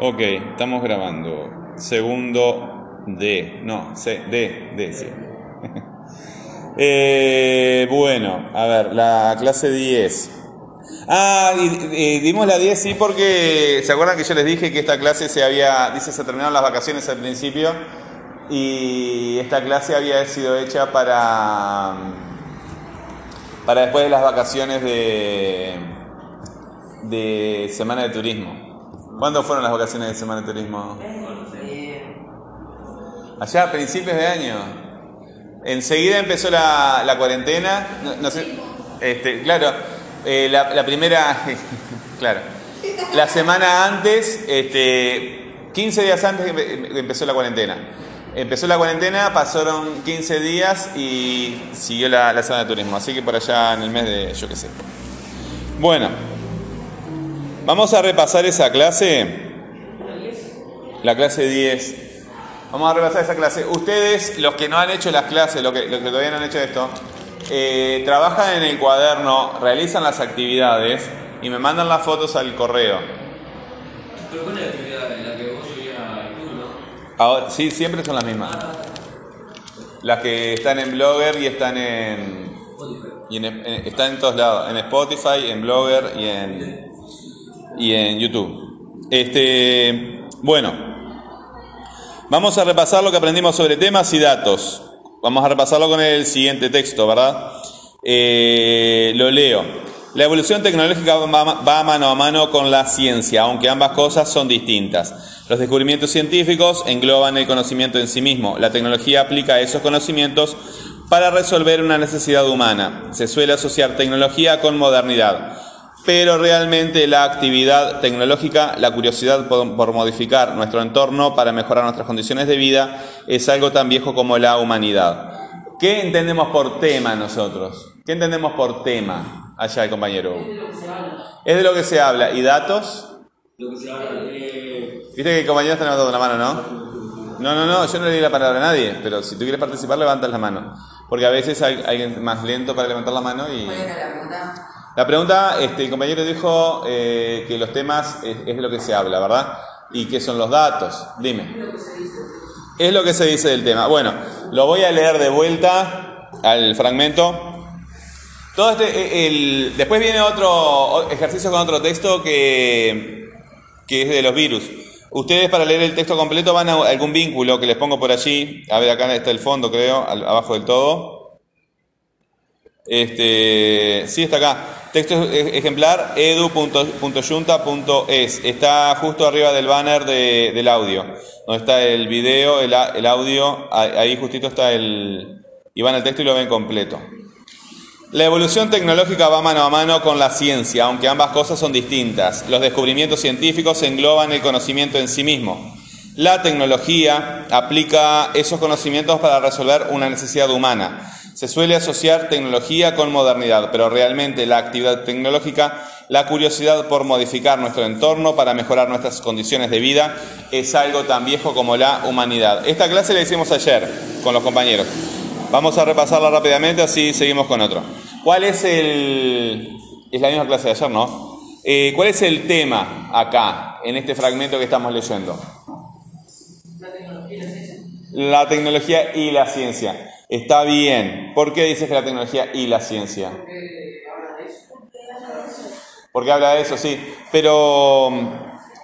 Ok, estamos grabando. Segundo D. No, C, D, D, sí. Eh, bueno, a ver, la clase 10. Ah, dimos la 10 sí porque se acuerdan que yo les dije que esta clase se había, dice, se terminaron las vacaciones al principio y esta clase había sido hecha para para después de las vacaciones de de semana de turismo. ¿Cuándo fueron las vacaciones de semana de turismo? Allá a principios de año. Enseguida empezó la, la cuarentena. No, sé, este, claro, eh, la, la, primera, claro, la semana antes, este, 15 días antes empezó la cuarentena. Empezó la cuarentena, pasaron 15 días y siguió la, la semana de turismo. Así que por allá en el mes de, yo qué sé. Bueno, vamos a repasar esa clase. La clase 10. Vamos a repasar esa clase. Ustedes, los que no han hecho las clases, los que, que todavía no han hecho esto, eh, trabajan en el cuaderno, realizan las actividades y me mandan las fotos al correo. ¿Pero cuál es la actividad en la que vos subías al club, Ahora, sí, siempre son las mismas. Las que están en Blogger y están en, y en, en, están en todos lados, en Spotify, en Blogger y en, y en YouTube. Este, bueno, Vamos a repasar lo que aprendimos sobre temas y datos. Vamos a repasarlo con el siguiente texto, ¿verdad? Eh, lo leo. La evolución tecnológica va mano a mano con la ciencia, aunque ambas cosas son distintas. Los descubrimientos científicos engloban el conocimiento en sí mismo. La tecnología aplica esos conocimientos para resolver una necesidad humana. Se suele asociar tecnología con modernidad pero realmente la actividad tecnológica, la curiosidad por, modificar nuestro entorno para mejorar nuestras condiciones de vida, es algo tan viejo como la humanidad. ¿Qué entendemos por tema nosotros? ¿Qué entendemos por tema? Allá el compañero. Es de lo que se habla. Es de lo que se habla. ¿Y datos? Lo que se habla. Viste que el compañero está levantando la mano, ¿no? No, no, no, yo no le di la palabra a nadie, pero si tú quieres participar, levantas la mano. Porque a veces hay alguien más lento para levantar la mano y... La pregunta, este, el compañero dijo eh, que los temas es, es, de lo que se habla, ¿verdad? ¿Y qué son los datos? Dime. Es lo que se dice del tema. Bueno, lo voy a leer de vuelta al fragmento. Todo este, eh, el, después viene otro ejercicio con otro texto que, que es de los virus. Ustedes para leer el texto completo van a algún vínculo que les pongo por allí. A ver, acá está el fondo, creo, abajo del todo. Este, sí, está acá. Texto ejemplar edu.junta.es. Está justo arriba del banner de, del audio, donde está el video, el, el, audio, ahí justito está el... y van el texto y lo ven completo. La evolución tecnológica va mano a mano con la ciencia, aunque ambas cosas son distintas. Los descubrimientos científicos engloban el conocimiento en sí mismo. La tecnología aplica esos conocimientos para resolver una necesidad humana. Se suele asociar tecnología con modernidad, pero realmente la actividad tecnológica, la curiosidad por modificar nuestro entorno para mejorar nuestras condiciones de vida, es algo tan viejo como la humanidad. Esta clase la hicimos ayer con los compañeros. Vamos a repasarla rápidamente, así seguimos con otro. ¿Cuál es el... Es la misma clase de ayer, ¿no? Eh, ¿Cuál es el tema acá, en este fragmento que estamos leyendo? La tecnología y la ciencia. La tecnología y la ciencia. Está bien. ¿Por qué dices que la tecnología y la ciencia? Porque habla de eso. Porque habla de eso, sí. Pero,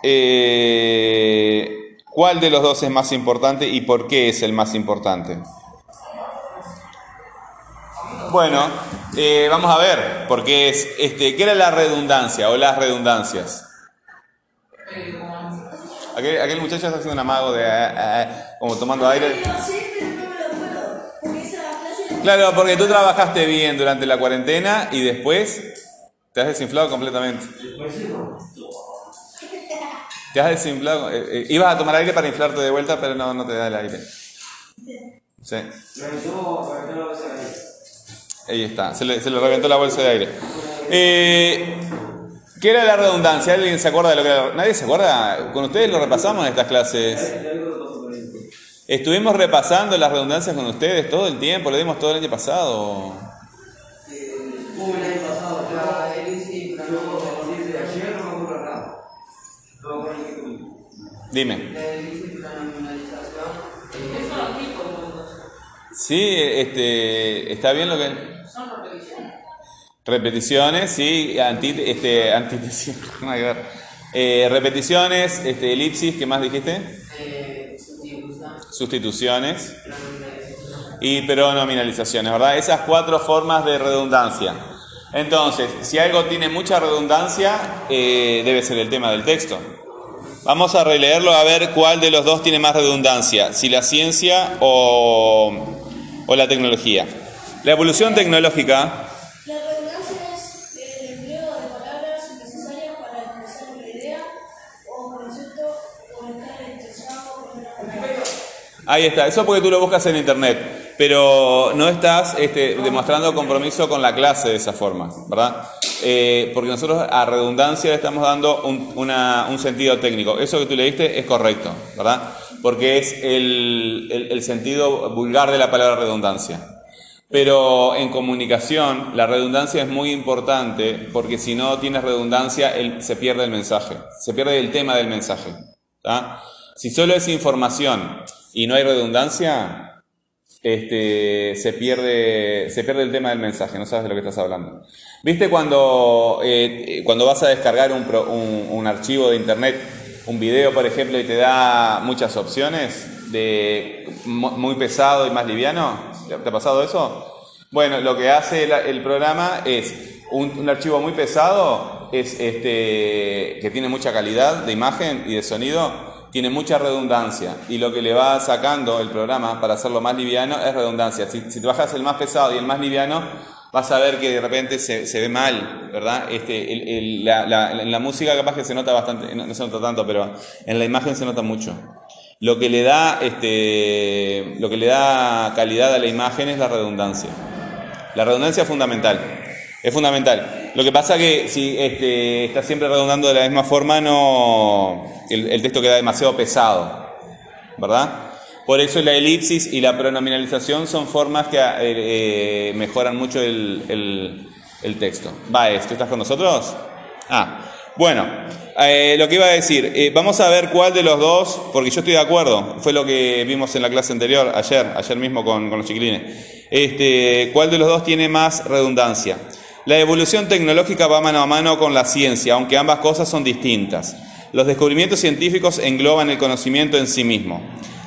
eh, ¿cuál de los dos es más importante y por qué es el más importante? Bueno, eh, vamos a ver, porque es, este, ¿qué era la redundancia o las redundancias? Aquel, aquel muchacho está haciendo un amago de, eh, eh, como tomando aire. Claro, porque tú trabajaste bien durante la cuarentena y después te has desinflado completamente. Te has desinflado. Eh, eh, ibas a tomar aire para inflarte de vuelta, pero no, no te da el aire. Sí. Ahí está, se le, se le reventó la bolsa de aire. Eh, ¿Qué era la redundancia? ¿Alguien se acuerda de lo que era? ¿Nadie se acuerda? Con ustedes lo repasamos en estas clases. Estuvimos repasando las redundancias con ustedes todo el tiempo, lo dimos todo el año pasado. ¿Cómo el año pasado? Ya, él sí, pero no, de ayer no me acuerdo nada. Dime. El la nominalización. ¿Qué son los tipos de Sí, este, está bien lo que... Son repeticiones. Repeticiones, sí, anti, este, ver. Eh, repeticiones, este, elipsis, ¿qué más dijiste? Sustituciones y pronominalizaciones, ¿verdad? Esas cuatro formas de redundancia. Entonces, si algo tiene mucha redundancia, eh, debe ser el tema del texto. Vamos a releerlo a ver cuál de los dos tiene más redundancia, si la ciencia o, o la tecnología. La evolución tecnológica Ahí está, eso porque tú lo buscas en internet, pero no estás este, demostrando compromiso con la clase de esa forma, ¿verdad? Eh, porque nosotros a redundancia le estamos dando un, una- un sentido técnico. Eso que tú leíste es correcto, ¿verdad? Porque es el, el- el sentido vulgar de la palabra redundancia. Pero en comunicación la redundancia es muy importante porque si no tienes redundancia el- se pierde el mensaje, se pierde el tema del mensaje. ¿tá? Si solo es información y no hay redundancia, este, se, pierde, se pierde el tema del mensaje, no sabes de lo que estás hablando. ¿Viste cuando, eh, cuando vas a descargar un, un- archivo de internet, un video por ejemplo, y te da muchas opciones de mu- muy pesado y más liviano? ¿Te ha pasado eso? Bueno, lo que hace la- el programa es un, un archivo muy pesado, es este, que tiene mucha calidad de imagen y de sonido, tiene mucha redundancia y lo que le va sacando el programa para hacerlo más liviano es redundancia. Si, te bajas el más pesado y el más liviano, vas a ver que de repente se, ve mal, ¿verdad? Este, la, en la música capaz que se nota bastante, no, no se nota tanto, pero en la imagen se nota mucho. Lo que le da, este, lo que le da calidad a la imagen es la redundancia. La redundancia es fundamental. Es fundamental. Lo que pasa que si este, estás siempre redundando de la misma forma, no el, texto queda demasiado pesado. ¿Verdad? Por eso la elipsis y la pronominalización son formas que eh, eh, mejoran mucho el, texto. Baez, ¿tú estás con nosotros? Ah, bueno, eh, lo que iba a decir, vamos a ver cuál de los dos, porque yo estoy de acuerdo, fue lo que vimos en la clase anterior, ayer, ayer mismo con, con los chiquilines, este, cuál de los dos tiene más redundancia. La evolución tecnológica va mano a mano con la ciencia, aunque ambas cosas son distintas. Los descubrimientos científicos engloban el conocimiento en sí mismo.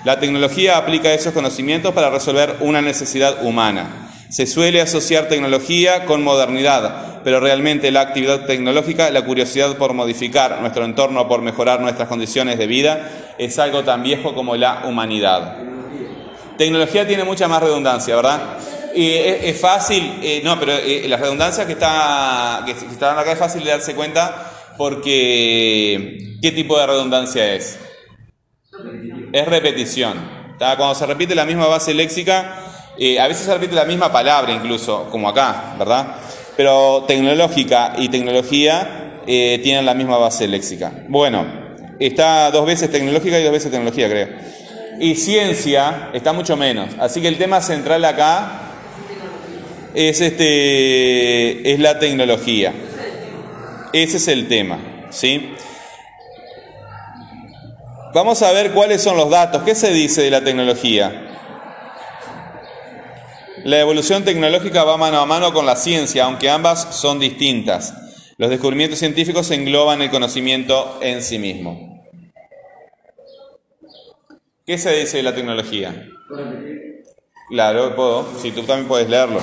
La tecnología aplica esos conocimientos para resolver una necesidad humana. Se suele asociar tecnología con modernidad, pero realmente la actividad tecnológica, la curiosidad por modificar nuestro entorno, por mejorar nuestras condiciones de vida, es algo tan viejo como la humanidad. Tecnología tiene mucha más redundancia, ¿verdad? Y es, es fácil, eh, no, pero eh, la redundancia que está, que, que está acá es fácil de darse cuenta porque ¿qué tipo de redundancia es? Es repetición. Cuando se repite la misma base léxica, eh, a veces se repite la misma palabra incluso, como acá, ¿verdad? Pero tecnológica y tecnología eh, tienen la misma base léxica. Bueno, está dos veces tecnológica y dos veces tecnología, creo. Y ciencia está mucho menos. Así que el tema central acá es, este, es la tecnología. Ese es el tema, ¿sí? Vamos a ver cuáles son los datos. ¿Qué se dice de la tecnología? La evolución tecnológica va mano a mano con la ciencia, aunque ambas son distintas. Los descubrimientos científicos engloban el conocimiento en sí mismo. ¿Qué se dice de la tecnología? Claro, puedo. Si tú también puedes leerlo.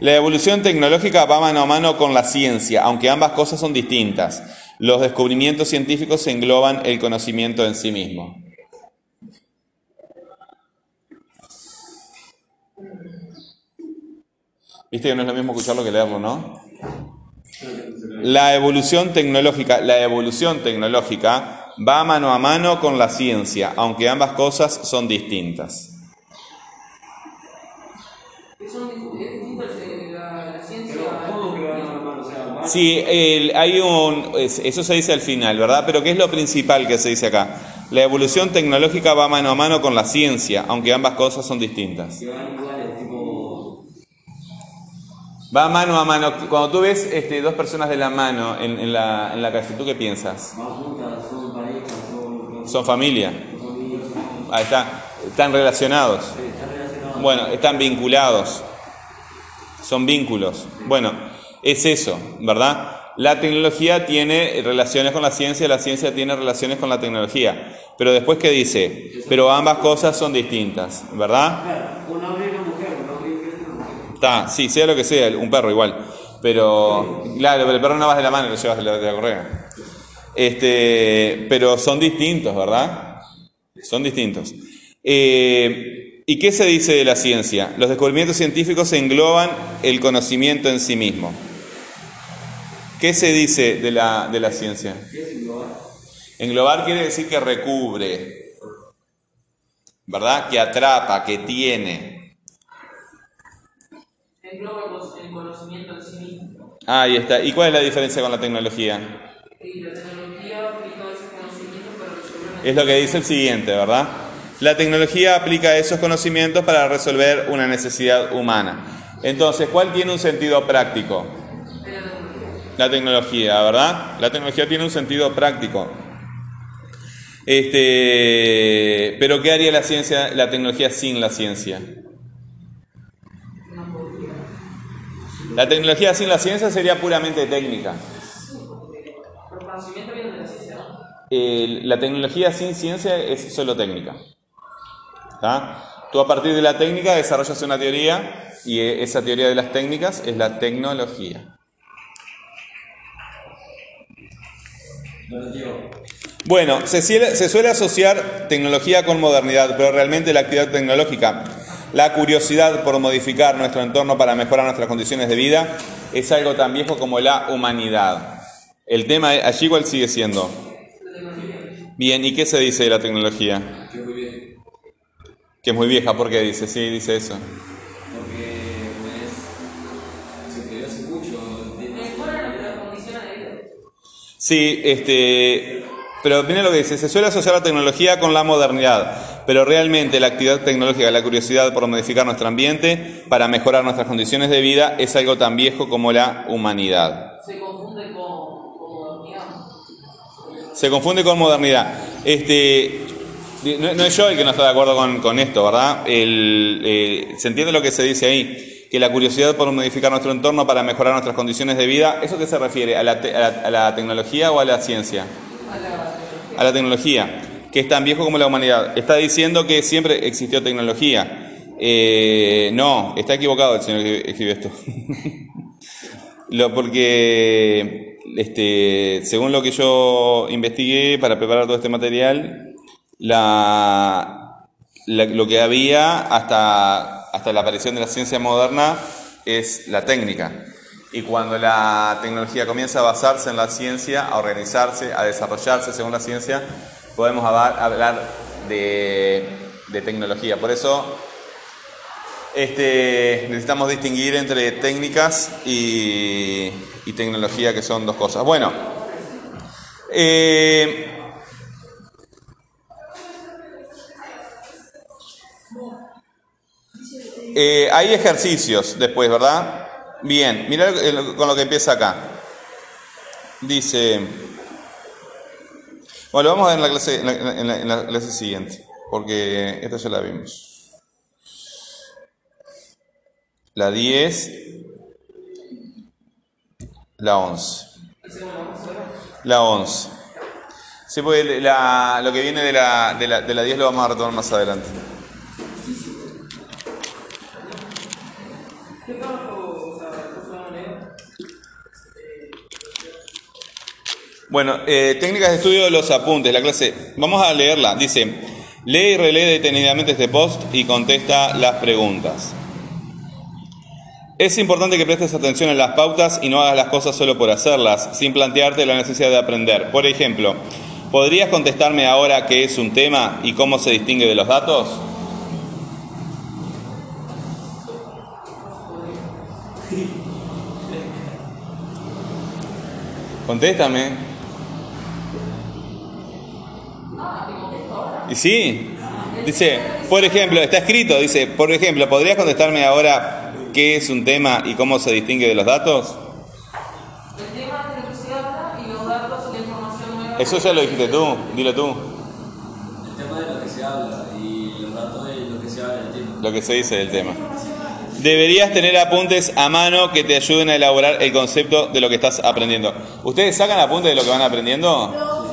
La evolución tecnológica va mano a mano con la ciencia, aunque ambas cosas son distintas. Los descubrimientos científicos engloban el conocimiento en sí mismo. Viste que no es lo mismo escucharlo que leerlo, ¿no? La evolución tecnológica, la evolución tecnológica va mano a mano con la ciencia, aunque ambas cosas son distintas. Sí, el- hay un, es- eso se dice al final, ¿verdad? Pero ¿qué es lo principal que se dice acá? La evolución tecnológica va mano a mano con la ciencia, aunque ambas cosas son distintas. Va mano a mano. Cuando tú ves este, dos personas de la mano en, en la, en la calle, ¿tú qué piensas? Son familia. Ahí está. Están relacionados. Bueno, están vinculados. Son vínculos. Bueno, es eso, ¿verdad? La tecnología tiene relaciones con la ciencia, la ciencia tiene relaciones con la tecnología. Pero después, ¿qué dice? Pero ambas cosas son distintas, ¿verdad? Un hombre y una mujer, un hombre y una mujer. Está, sí, sea lo que sea, un perro igual. Pero, claro, pero el perro no vas de la mano, lo llevas de la, de la correa. Este, pero son distintos, ¿verdad? Son distintos. Eh, ¿Y qué se dice de la ciencia? Los descubrimientos científicos engloban el conocimiento en sí mismo. ¿Qué se dice de la, de la ciencia? ¿Qué es englobar? Quiere decir que recubre, ¿verdad? Que atrapa, que tiene. Engloba el cono- el conocimiento en sí mismo. Ahí está. ¿Y cuál es la diferencia con la tecnología? Y la tecnología aplica ese conocimiento para resolver una Es lo que dice el siguiente, ¿verdad? La tecnología aplica esos conocimientos para resolver una necesidad humana. Entonces, ¿cuál tiene un sentido práctico? La tecnología, ¿verdad? La tecnología tiene un sentido práctico. Este, pero ¿qué haría la ciencia, la tecnología sin la ciencia? La tecnología sin la ciencia sería puramente técnica. De la tecnología sin ciencia es solo técnica. ¿Está? Tú a partir de la técnica desarrollas una teoría y eh, esa teoría de las técnicas es la tecnología. Bueno, se, suele- se suele asociar tecnología con modernidad, pero realmente la actividad tecnológica, la curiosidad por modificar nuestro entorno para mejorar nuestras condiciones de vida, es algo tan viejo como la humanidad. El tema allí igual sigue siendo. Bien, ¿y qué se dice de la tecnología? Que muy bien. Que es muy vieja, ¿por qué dice? Sí, dice eso. Sí, este, pero mira lo que dice, se suele asociar la tecnología con la modernidad, pero realmente la actividad tecnológica, la curiosidad por modificar nuestro ambiente para mejorar nuestras condiciones de vida es algo tan viejo como la humanidad. Se confunde con, con modernidad. Se confunde con modernidad. Este, no, no es yo el que no está de acuerdo con, con esto, ¿verdad? El, eh, se entiende lo que se dice ahí, que la curiosidad por modificar nuestro entorno para mejorar nuestras condiciones de vida, ¿eso qué se refiere? ¿A la, te- a la- a la tecnología o a la ciencia? A la tecnología, que es tan viejo como la humanidad. Está diciendo que siempre existió tecnología. Eh, no, está equivocado el señor que escribió esto. Porque, este, según lo que yo investigué para preparar todo este material, lo que había hasta, hasta la aparición de la ciencia moderna es la técnica. Y cuando la tecnología comienza a basarse en la ciencia, a organizarse, a desarrollarse según la ciencia, podemos hablar, de, tecnología. Por eso este, necesitamos distinguir entre técnicas y, y tecnología, que son dos cosas. Bueno, eh, eh, hay ejercicios después, ¿verdad? Bien, mira con lo que empieza acá. Dice, bueno, lo vamos a ver en la clase, en la- clase siguiente, porque esta ya la vimos. La 10, la 11. La 11. Sí, porque lo que viene de la, de, la, de la 10 lo vamos a retomar más adelante. ¿Qué párrafo, o sea, por favor, leo? Bueno, eh, técnicas de estudio de los apuntes, la clase. Vamos a leerla. Dice, lee y relee detenidamente este post y contesta las preguntas. Es importante que prestes atención en las pautas y no hagas las cosas solo por hacerlas, sin plantearte la necesidad de aprender. Por ejemplo, ¿podrías contestarme ahora qué es un tema y cómo se distingue de los datos? Contéstame. Y sí, dice, por ejemplo, está escrito, dice, por ejemplo, ¿podrías contestarme ahora qué es un tema y cómo se distingue de los datos? El tema es de lo que se habla y los datos y la información nueva. Eso ya lo dijiste tú, dilo tú. El tema de lo que se habla y los datos de lo que se habla del tema. Lo que se dice del tema. Deberías tener apuntes a mano que te ayuden a elaborar el concepto de lo que estás aprendiendo. ¿Ustedes sacan apuntes de lo que van aprendiendo?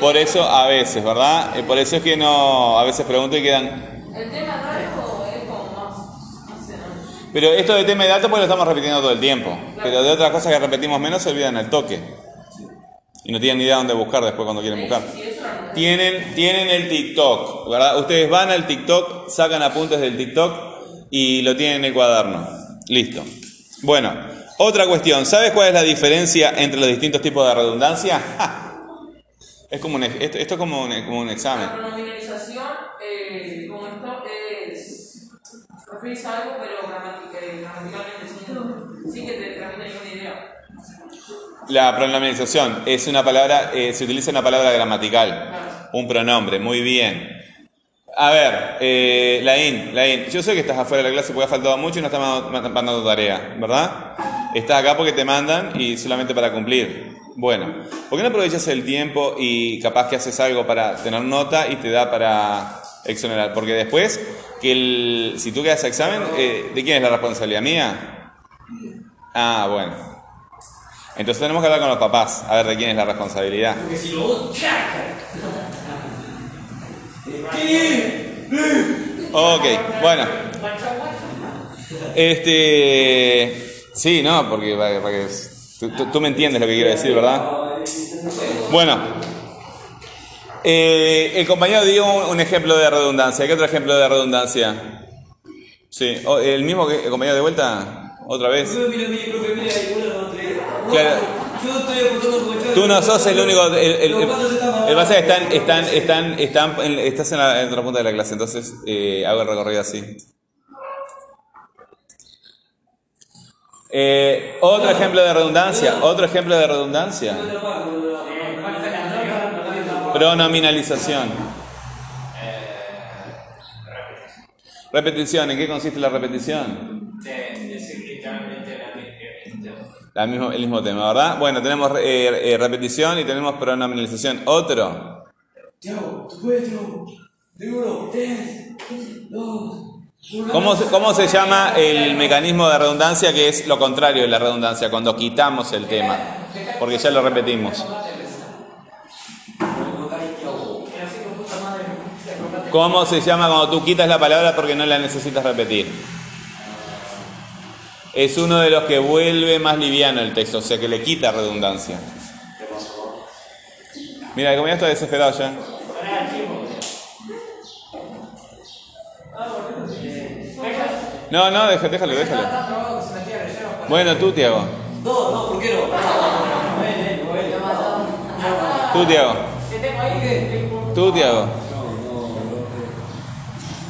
Por eso a veces, ¿verdad? Eh, Por eso es que no, a veces pregunto y quedan... El tema nuevo es como más. No sé, ¿no? Pero esto de tema de datos pues lo estamos repitiendo todo el tiempo. Pero de otras cosas que repetimos menos se olvidan al toque. Y no tienen ni idea dónde buscar después cuando quieren buscar. Sí, no. Tienen, tienen el TikTok, ¿verdad? Ustedes van al TikTok, sacan apuntes del TikTok y lo tienen en el cuaderno. Listo. Bueno, otra cuestión. ¿Sabes cuál es la diferencia entre los distintos tipos de redundancia? Es como un, esto, esto es como un, como un examen. La pronominalización, eh, como esto, es. referirse a algo, pero eh, gramaticalmente sí, que te transmite ninguna idea. La pronominalización es una palabra, eh, se utiliza una palabra gramatical, un pronombre, muy bien. A ver, eh, Laín, Laín, yo sé que estás afuera de la clase porque ha faltado mucho y no estás ma- ma- mandando tarea, ¿verdad? Estás acá porque te mandan y solamente para cumplir. Bueno, ¿por qué no aprovechas el tiempo y capaz que haces algo para tener nota y te da para exonerar? Porque después, que el, si tú quedas a examen, eh, ¿de quién es la responsabilidad mía? Ah, bueno. Entonces tenemos que hablar con los papás, a ver de quién es la responsabilidad. Porque si lo vos, Ok, bueno. Este. Sí, no, porque, para- para que- tú, tú- tú me entiendes lo que quiero decir, ¿verdad? Bueno. Eh, el compañero dio un, un ejemplo de redundancia. ¿Qué otro ejemplo de redundancia? Sí, el mismo que el compañero de vuelta, otra vez. Claro. Tú no sos el único. El, el, el, el pasa que están, están, están, están, en- estás en la, en otra punta de la clase, entonces eh, hago el recorrido así. Eh, otro ejemplo de redundancia, otro ejemplo de redundancia. Pronominalización. Repetición, ¿en qué consiste la repetición? La mismo, el mismo tema, ¿verdad? Bueno, tenemos eh, eh, repetición y tenemos pronominalización. Otro. Tiago, tú puedes, Tiago. De uno, tres, dos. ¿Cómo ¿Cómo se llama el mecanismo de redundancia que es lo contrario de la redundancia? Cuando quitamos el tema. Porque ya lo repetimos. ¿Cómo se llama cuando tú quitas la palabra porque no la necesitas repetir? Es uno de los que vuelve más liviano el texto, o sea que le quita redundancia. Mira, el compañero está desesperado ya. No, no, déjalo, déjalo, déjalo. Bueno, tú, Tiago. No, no, ¿por qué no? Tú, Tiago. Tú, Tiago.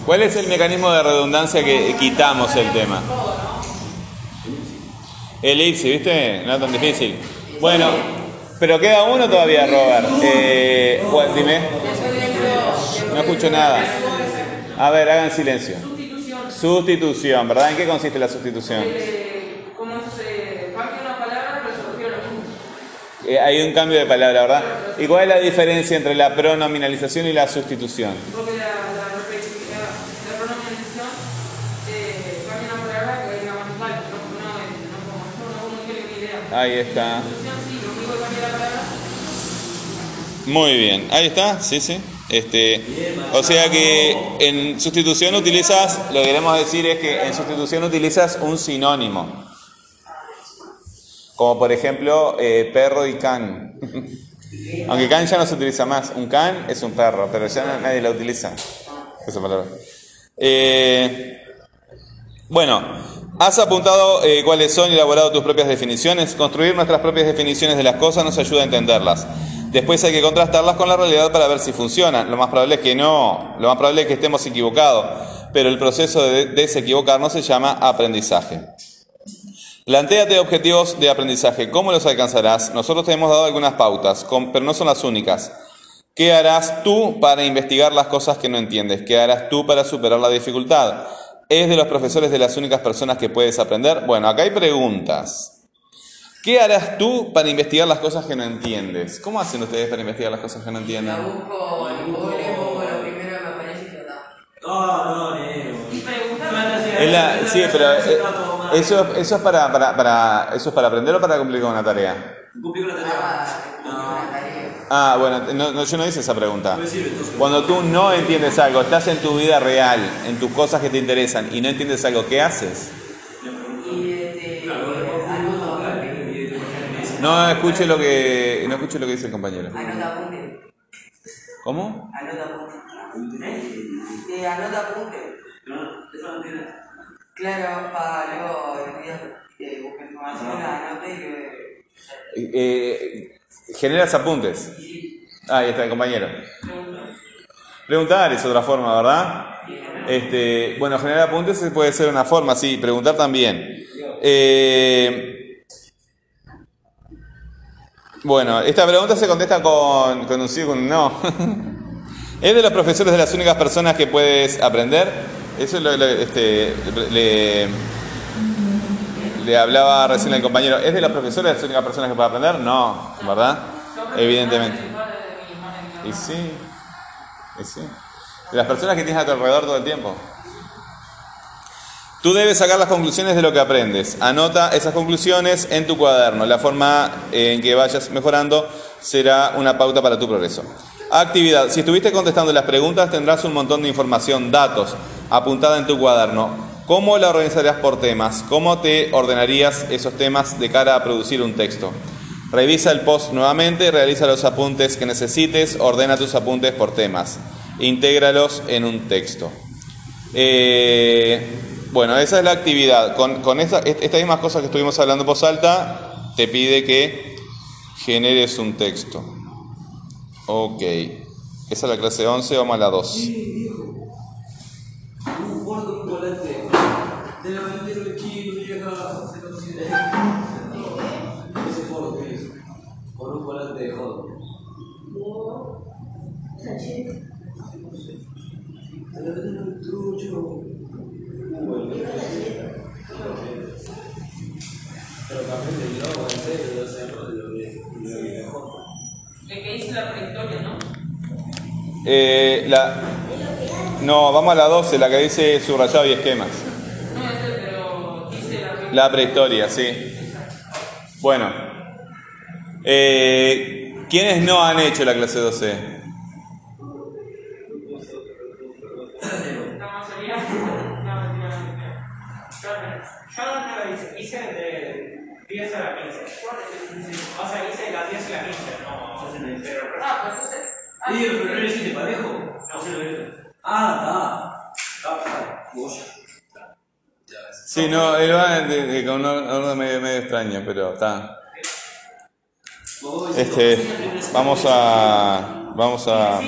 ¿Cuál es el mecanismo de redundancia que quitamos el tema? Elipsis, ¿viste? No es tan difícil. Bueno, pero queda uno todavía, Robert. Eh, dime. No escucho nada. A ver, hagan silencio. Sustitución. ¿verdad? ¿En qué consiste la sustitución? Eh, como se cambia una palabra, pero se refiere a lo mismo. Eh, hay un cambio de palabra, ¿verdad? ¿Y cuál es la diferencia entre la pronominalización y la sustitución? Porque la, la, la pronominalización eh, cambia una palabra que es gramatical, no, no, no como esto, no tiene ni idea. Ahí está. Sustitución sí, lo único que cambia la palabra Muy bien, ahí está, sí, sí. Este, o sea que en sustitución utilizas, lo que queremos decir es que en sustitución utilizas un sinónimo. Como por ejemplo eh, perro y can. Aunque can ya no se utiliza más. Un can es un perro, pero ya nadie la utiliza. Esa palabra. Eh, bueno, has apuntado eh, cuáles son y elaborado tus propias definiciones. Construir nuestras propias definiciones de las cosas nos ayuda a entenderlas. Después hay que contrastarlas con la realidad para ver si funcionan. Lo más probable es que no, lo más probable es que estemos equivocados, pero el proceso de desequivocarnos se llama aprendizaje. Plantéate objetivos de aprendizaje. ¿Cómo los alcanzarás? Nosotros te hemos dado algunas pautas, pero no son las únicas. ¿Qué harás tú para investigar las cosas que no entiendes? ¿Qué harás tú para superar la dificultad? ¿Es de los profesores de las únicas personas que puedes aprender? Bueno, acá hay preguntas. ¿Qué harás tú para investigar las cosas que no entiendes? ¿Cómo hacen ustedes para investigar las cosas que no entienden? La busco en Google no, negro. Y preguntar. Es la- sí, pero eh, eso, eso es para, para, para, eso es para aprender o para cumplir con una tarea. Cumplí con la tarea. Ah, una tarea. Ah, bueno, no, no, yo no hice esa pregunta. Cuando tú no entiendes algo, estás en tu vida real, en tus cosas que te interesan y no entiendes algo, ¿qué haces? No escuche lo que no escuche lo que dice el compañero. Anota. ¿Cómo? Anota apunte. Eh, anota apunte. Eso no tiene. Claro, para luego estudiar, buscar información, anote y. Eh, generas apuntes. Ah, ahí está el compañero. Preguntar es otra forma, ¿verdad? Este, bueno, generar apuntes puede ser una forma, sí, preguntar también. Eh, bueno, esta pregunta se contesta con, con un sí o con un no. ¿Es de los profesores de las únicas personas que puedes aprender? Eso es lo, lo- este, le, le hablaba recién el compañero. ¿Es de los profesores de las únicas personas que puede aprender? No, ¿verdad? Evidentemente. Y sí, y sí. De las personas que tienes a tu alrededor todo el tiempo. Tú debes sacar las conclusiones de lo que aprendes. Anota esas conclusiones en tu cuaderno. La forma en que vayas mejorando será una pauta para tu progreso. Actividad. Si estuviste contestando las preguntas, tendrás un montón de información, datos, apuntada en tu cuaderno. ¿Cómo la organizarías por temas? ¿Cómo te ordenarías esos temas de cara a producir un texto? Revisa el post nuevamente, realiza los apuntes que necesites, ordena tus apuntes por temas, intégralos en un texto. Eh, bueno, esa es la actividad. Con, esta- est- estas mismas cosas que estuvimos hablando en voz alta, te pide que generes un texto. Ok. Esa es la clase 11, vamos a la 2. Eh, la, no, vamos a la 12, la que dice subrayado y esquemas. No pero dice la prehistoria. Sí. Bueno. Eh, ¿Quiénes no han hecho la clase 12? La mayoría. No, mentira, no, mentira. Yo no hice, hice de 10 a la 15. O sea, hice las 10 a la 15, no. Ah, pero entonces. ah, ¿Y el primero hiciste parejo? No sé lo hice. Ah, está. Está, está. Goya. Ya ves. Sí, no, él va de- con un orden medio, medio extraño, pero está. Este, vamos a, vamos a.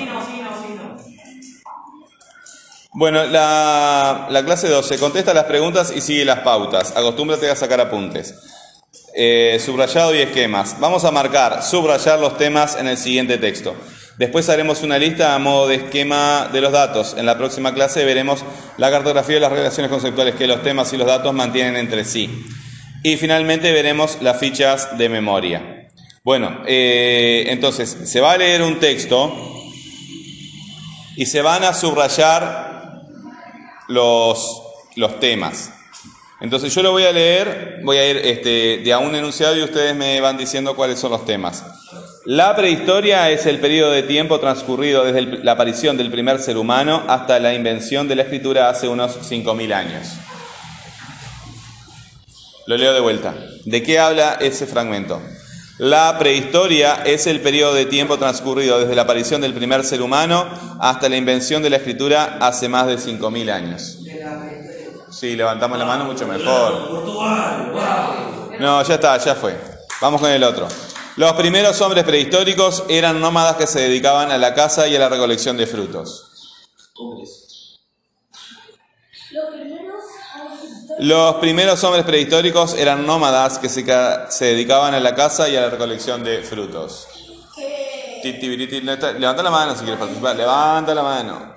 Bueno, la, la clase 12 contesta las preguntas y sigue las pautas. Acostúmbrate a sacar apuntes. Eh, subrayado y esquemas. Vamos a marcar, subrayar los temas en el siguiente texto. Después haremos una lista a modo de esquema de los datos. En la próxima clase veremos la cartografía de las relaciones conceptuales que los temas y los datos mantienen entre sí. Y finalmente veremos las fichas de memoria. Bueno, eh, entonces se va a leer un texto y se van a subrayar los, los temas. Entonces yo lo voy a leer, voy a ir este, de a un enunciado y ustedes me van diciendo cuáles son los temas. La prehistoria es el periodo de tiempo transcurrido desde el- la aparición del primer ser humano hasta la invención de la escritura hace unos 5.000 años. Lo leo de vuelta. ¿De qué habla ese fragmento? La prehistoria es el periodo de tiempo transcurrido desde la aparición del primer ser humano hasta la invención de la escritura hace más de 5.000 años. Si levantamos la mano, mucho mejor. No, ya está, ya fue. Vamos con el otro. Los primeros hombres prehistóricos eran nómadas que se dedicaban a la caza y a la recolección de frutos. Los primeros años Los primeros hombres prehistóricos eran nómadas que se, se dedicaban a la caza y a la recolección de frutos. Levanta la mano si quieres participar. Levanta la mano.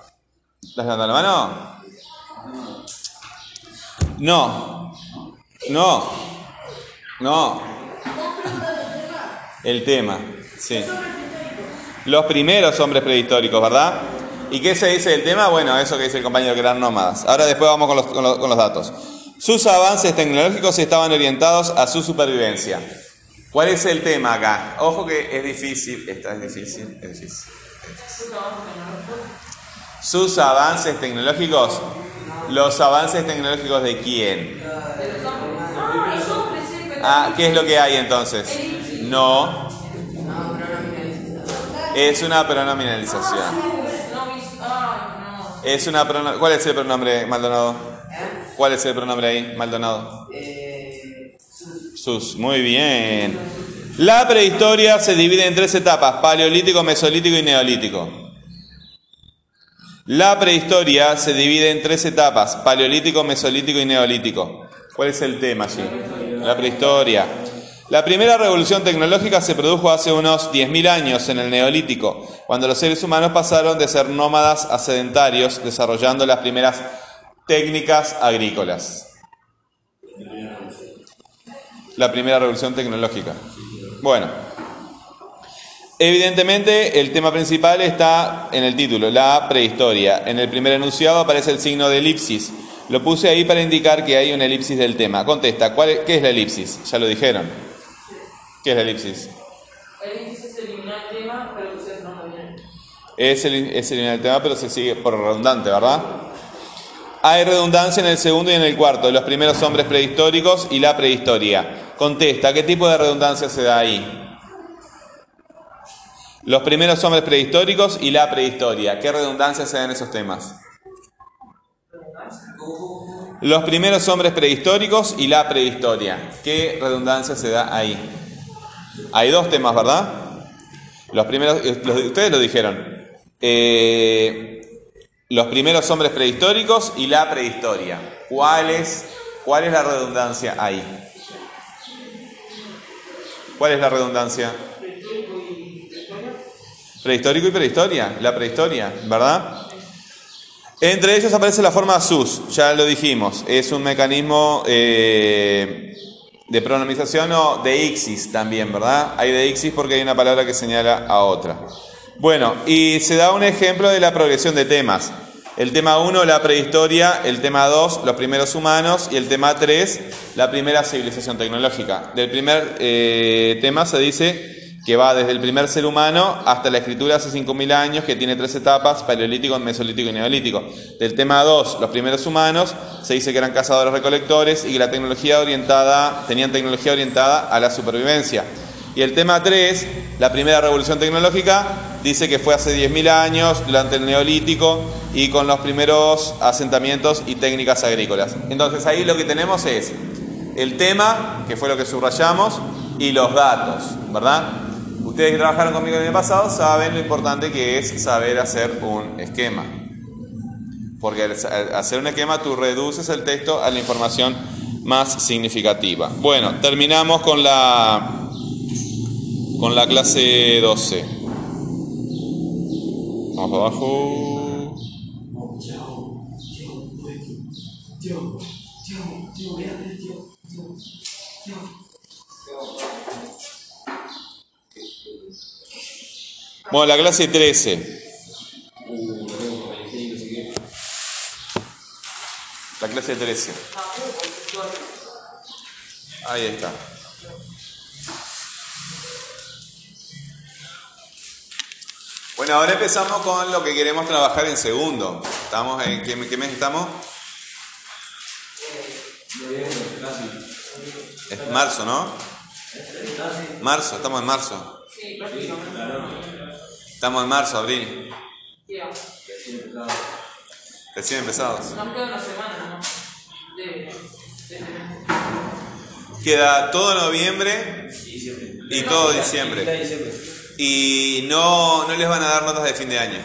¿Estás levantando la mano? No. No. No. El tema, sí. Los primeros hombres prehistóricos, ¿verdad? ¿Y qué se dice del tema? Bueno, eso que dice el compañero que eran nómadas. Ahora después vamos con los, con los- con los datos. Sus avances tecnológicos estaban orientados a su supervivencia. ¿Cuál es el tema acá? Ojo que es difícil, esta es difícil, es difícil. Sus avances tecnológicos, los avances tecnológicos de quién? Ah, los hombres, pero- Ah, ¿qué es lo que hay entonces? No, es una pronominalización. Es una prono- ¿Cuál es el pronombre, Maldonado? ¿Cuál es el pronombre ahí, Maldonado? Sus- Sus, muy bien. La prehistoria se divide en tres etapas, paleolítico, mesolítico y neolítico. La prehistoria se divide en tres etapas, paleolítico, mesolítico y neolítico. ¿Cuál es el tema allí? La prehistoria. La primera revolución tecnológica se produjo hace unos 10.000 años en el neolítico, cuando los seres humanos pasaron de ser nómadas a sedentarios, desarrollando las primeras técnicas agrícolas. La primera revolución tecnológica. Bueno, evidentemente el tema principal está en el título, la prehistoria. En el primer enunciado aparece el signo de elipsis. Lo puse ahí para indicar que hay una elipsis del tema. Contesta, ¿cuál ¿qué es la elipsis? Ya lo dijeron. ¿Qué es la elipsis? El índice es eliminar el tema, pero ustedes no lo vienen. Es el, es eliminar el tema, pero se sigue por redundante, ¿verdad? Hay redundancia en el segundo y en el cuarto, los primeros hombres prehistóricos y la prehistoria. Contesta, ¿qué tipo de redundancia se da ahí? Los primeros hombres prehistóricos y la prehistoria. ¿Qué redundancia se da en esos temas? Los primeros hombres prehistóricos y la prehistoria. ¿Qué redundancia se da ahí? Hay dos temas, ¿verdad? Los primeros, eh, ustedes lo dijeron. Eh, los primeros hombres prehistóricos y la prehistoria. ¿Cuál es, ¿Cuál es la redundancia ahí? ¿Cuál es la redundancia? Prehistórico y prehistoria. La prehistoria, ¿verdad? Entre ellos aparece la forma sus, ya lo dijimos. Es un mecanismo eh, de pronomización o de ixis también, ¿verdad? Hay de ixis porque hay una palabra que señala a otra. Bueno, y se da un ejemplo de la progresión de temas. El tema 1, la prehistoria, el tema 2, los primeros humanos, y el tema 3, la primera civilización tecnológica. Del primer eh, tema se dice que va desde el primer ser humano hasta la escritura hace 5.000 años, que tiene tres etapas, paleolítico, mesolítico y neolítico. Del tema 2, los primeros humanos, se dice que eran cazadores recolectores y que la tecnología orientada, tenían tecnología orientada a la supervivencia. Y el tema 3, la primera revolución tecnológica, dice que fue hace 10.000 años, durante el neolítico y con los primeros asentamientos y técnicas agrícolas. Entonces ahí lo que tenemos es el tema, que fue lo que subrayamos, y los datos, ¿verdad? Ustedes que trabajaron conmigo el pasado saben lo importante que es saber hacer un esquema. Porque al hacer un esquema tú reduces el texto a la información más significativa. Bueno, terminamos con la con la clase 12. Vamos para abajo. Bueno, la clase 13. La clase 13. Ahí está. Bueno, ahora empezamos con lo que queremos trabajar en segundo. ¿Estamos en qué, mes estamos? Es marzo, ¿no? Marzo, estamos en marzo. Sí. Estamos en marzo, abril. Ya. Recién empezados. Nos queda una semana nomás. De, de este. Queda todo noviembre y todo diciembre. Y no, no les van a dar notas de fin de año.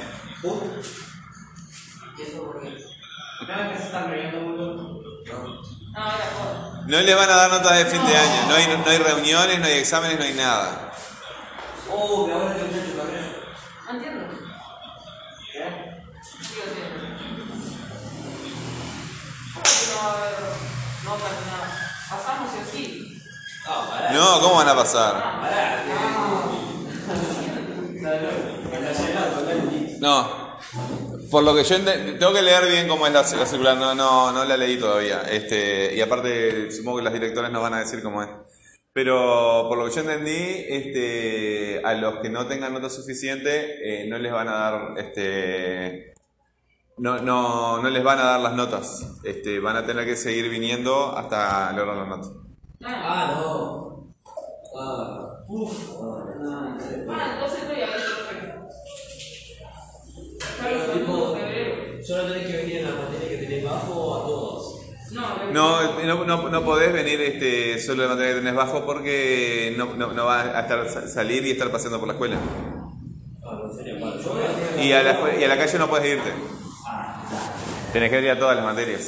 Nada que se están mucho. No. No les van a dar notas de fin de año. No hay, no hay reuniones, no hay exámenes, no hay nada. Oh, que Entiendo. ¿Qué? ¿Cómo no va a haber? Pasamos así. No, ¿cómo van a pasar? No. Por lo que yo tengo que leer bien cómo es la, la circular, no, no, no la leí todavía. Este, y aparte, supongo que las directores nos van a decir cómo es. Pero por lo que yo entendí, este, a los que no tengan nota suficiente, eh, no les van a dar, este, no, no, no les van a dar las notas. Este, van a tener que seguir viniendo hasta lograr las notas. Ah, no. Ah, uff. Ah, entonces solo tenés que venir en la materia que tenés bajo a todos. No, No, no, no, podés venir este, solo de materia que tenés bajo porque no, no, vas a estar, sa- salir y estar paseando por la escuela. Y a la, y a la calle no puedes irte. Tenés que venir a todas las materias.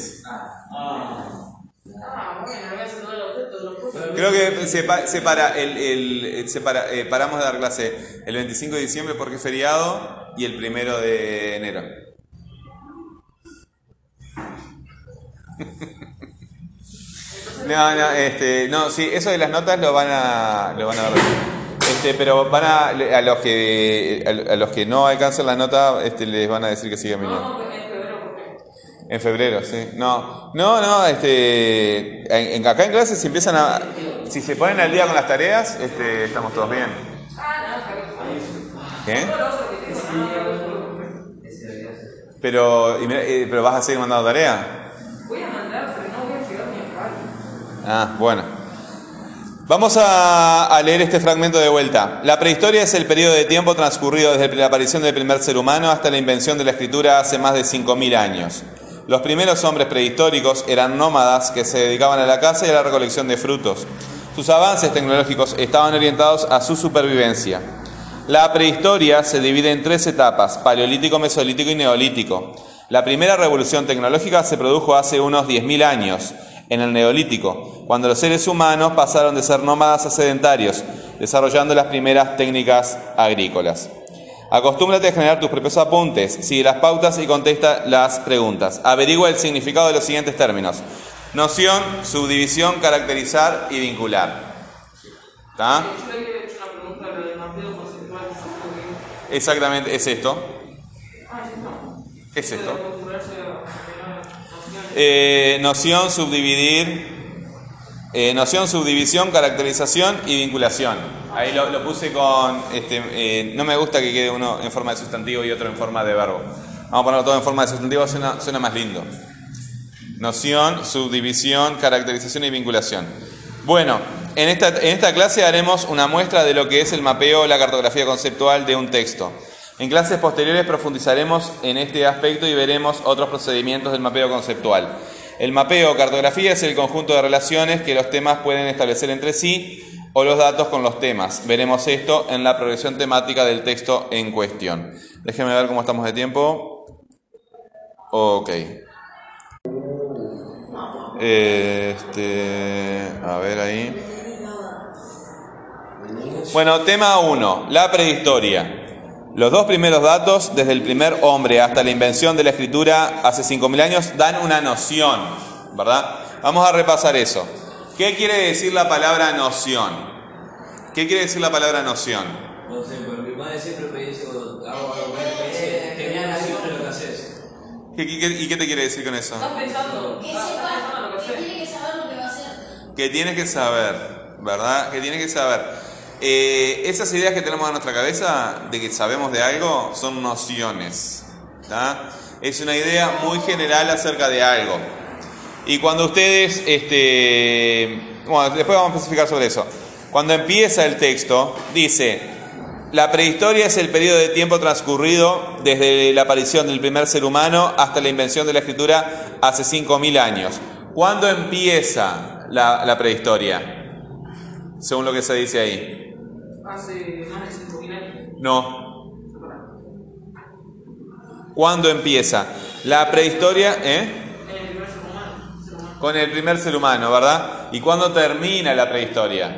Creo que se, pa- se para el, el- se para- eh, paramos de dar clase el 25 de diciembre porque es feriado y el primero de enero. No, no, este, no, sí, eso de las notas lo van a, lo van a ver. Este, pero van a, a los que, a los que no alcancen la nota, este, les van a decir que sigan viniendo. No, no, en febrero, profe. En febrero, sí. No, no, no, este, en, en- acá en clase si empiezan a, si se ponen al día con las tareas, este, estamos todos bien. Ah, no, bien. ¿Qué? Pero, y mira, eh, pero vas a seguir mandando tarea. Voy a mandar, pero no voy a llegar ni a Cali. Ah, bueno. Vamos a, leer este fragmento de vuelta. La prehistoria es el periodo de tiempo transcurrido desde la aparición del primer ser humano hasta la invención de la escritura hace más de 5.000 años. Los primeros hombres prehistóricos eran nómadas que se dedicaban a la caza y a la recolección de frutos. Sus avances tecnológicos estaban orientados a su supervivencia. La prehistoria se divide en tres etapas, paleolítico, mesolítico y neolítico. La primera revolución tecnológica se produjo hace unos 10.000 años, en el neolítico, cuando los seres humanos pasaron de ser nómadas a sedentarios, desarrollando las primeras técnicas agrícolas. Acostúmbrate a generar tus propios apuntes, sigue las pautas y contesta las preguntas. Averigua el significado de los siguientes términos. Noción, subdivisión, caracterizar y vincular. ¿Está? Exactamente, es esto. Ah. Es esto. acostumbrarse a tener nociones. Eh, noción, subdividir. eh, noción, subdivisión, caracterización y vinculación. Ahí lo, puse con. Este, eh, no me gusta que quede uno en forma de sustantivo y otro en forma de verbo. Vamos a ponerlo todo en forma de sustantivo, suena, suena más lindo. Noción, subdivisión, caracterización y vinculación. Bueno, en esta, en esta clase haremos una muestra de lo que es el mapeo o la cartografía conceptual de un texto. En clases posteriores profundizaremos en este aspecto y veremos otros procedimientos del mapeo conceptual. El mapeo o cartografía es el conjunto de relaciones que los temas pueden establecer entre sí o los datos con los temas. Veremos esto en la progresión temática del texto en cuestión. Déjenme ver cómo estamos de tiempo. Ok. Este, a ver ahí. Bueno, tema 1, la prehistoria. Los dos primeros datos, desde el primer hombre hasta la invención de la escritura hace 5.000 años, dan una noción, ¿verdad? Vamos a repasar eso. ¿Qué quiere decir la palabra noción? ¿Qué quiere decir la palabra noción? No sé, pero mi madre siempre me dice cuando hago algo, me dice, tenía noción de lo que haces. ¿Qué- qué- qué- ¿Y qué te quiere decir con eso? ¿Estás pensando? Que ¿Estás sepa, que que haces? tiene que saber lo que va a hacer. Que tienes que saber, ¿verdad? Que tienes que saber. Eh, esas ideas que tenemos en nuestra cabeza de que sabemos de algo son nociones. ¿tá? Es una idea muy general acerca de algo. Y cuando ustedes, este, bueno, después vamos a especificar sobre eso. Cuando empieza el texto, dice, la prehistoria es el periodo de tiempo transcurrido desde la aparición del primer ser humano hasta la invención de la escritura hace 5.000 años. ¿Cuándo empieza la, la prehistoria? Según lo que se dice ahí. Hace más de 5.000 años. No. ¿Cuándo empieza? La prehistoria, ¿eh? En el primer ser humano. Ser humano. Con el primer ser humano, ¿verdad? ¿Y cuándo termina la prehistoria?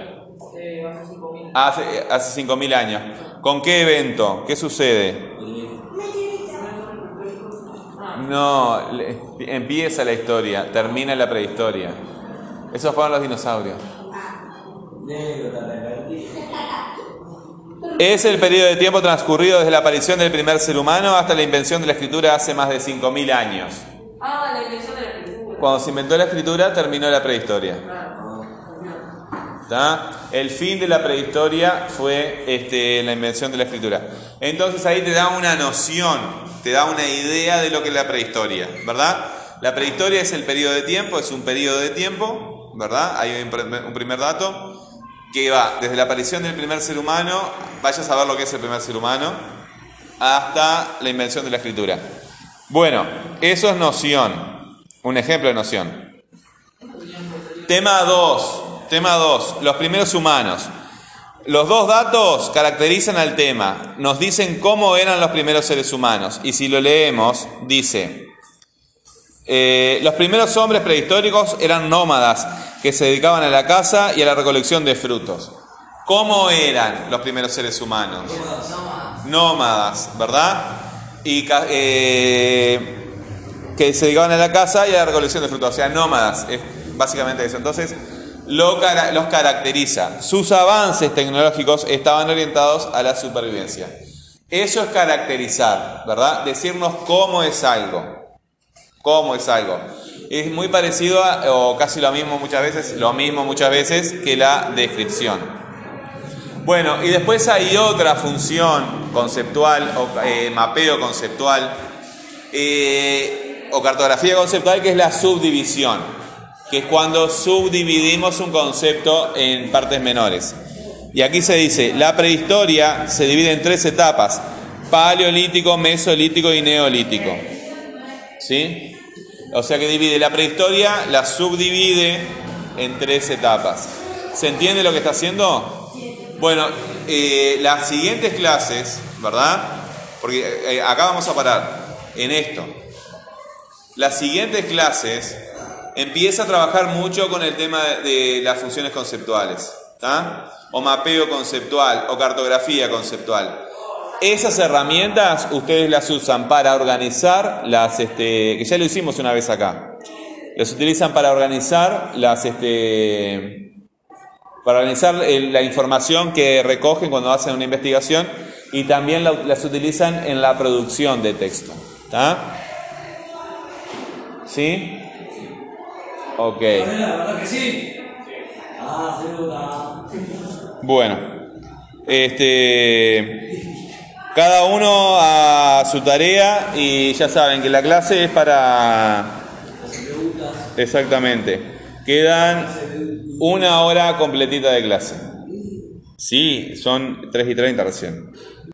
Eh, hace 5.000. Hace, hace 5.000 años. ¿Con qué evento? ¿Qué sucede? No, le- empieza la historia, termina la prehistoria. Esos fueron los dinosaurios. Es el periodo de tiempo transcurrido desde la aparición del primer ser humano hasta la invención de la escritura hace más de 5.000 años. Ah, la invención de la escritura. Cuando se inventó la escritura terminó la prehistoria. ¿Está? El fin de la prehistoria fue este, la invención de la escritura. Entonces ahí te da una noción, te da una idea de lo que es la prehistoria, ¿verdad? La prehistoria es el periodo de tiempo, es un periodo de tiempo, ¿verdad? Hay un primer dato que va desde la aparición del primer ser humano, vaya a saber lo que es el primer ser humano, hasta la invención de la escritura. Bueno, eso es noción, un ejemplo de noción. Tema 2, tema 2, los primeros humanos. Los dos datos caracterizan al tema, nos dicen cómo eran los primeros seres humanos. Y si lo leemos, dice, eh, los primeros hombres prehistóricos eran nómadas que se dedicaban a la caza y a la recolección de frutos. ¿Cómo eran los primeros seres humanos? Nómadas, ¿verdad? Y eh, que se dedicaban a la caza y a la recolección de frutos, o sea, nómadas, es básicamente eso. Entonces, lo los caracteriza. Sus avances tecnológicos estaban orientados a la supervivencia. Eso es caracterizar, ¿verdad? Decirnos cómo es algo. ¿Cómo es algo? Es muy parecido a, o casi lo mismo muchas veces, lo mismo muchas veces que la descripción. Bueno, y después hay otra función conceptual o eh, mapeo conceptual eh, o cartografía conceptual que es la subdivisión, que es cuando subdividimos un concepto en partes menores. Y aquí se dice, la prehistoria se divide en tres etapas, paleolítico, mesolítico y neolítico. ¿Sí? O sea que divide la prehistoria, la subdivide en tres etapas. ¿Se entiende lo que está haciendo? Bueno, eh, las siguientes clases, ¿verdad? Porque eh, acá vamos a parar en esto. Las siguientes clases empieza a trabajar mucho con el tema de, las funciones conceptuales, ¿está? O mapeo conceptual o cartografía conceptual. Esas herramientas ustedes las usan para organizar las, este, que ya lo hicimos una vez acá. Las utilizan para organizar las, este, para organizar la información que recogen cuando hacen una investigación y también la- las utilizan en la producción de texto. ¿Está? ¿Sí? Ok. Bueno, este, cada uno a su tarea y ya saben que la clase es para... Exactamente. Quedan una hora completita de clase. Sí, son 3 y 30 recién.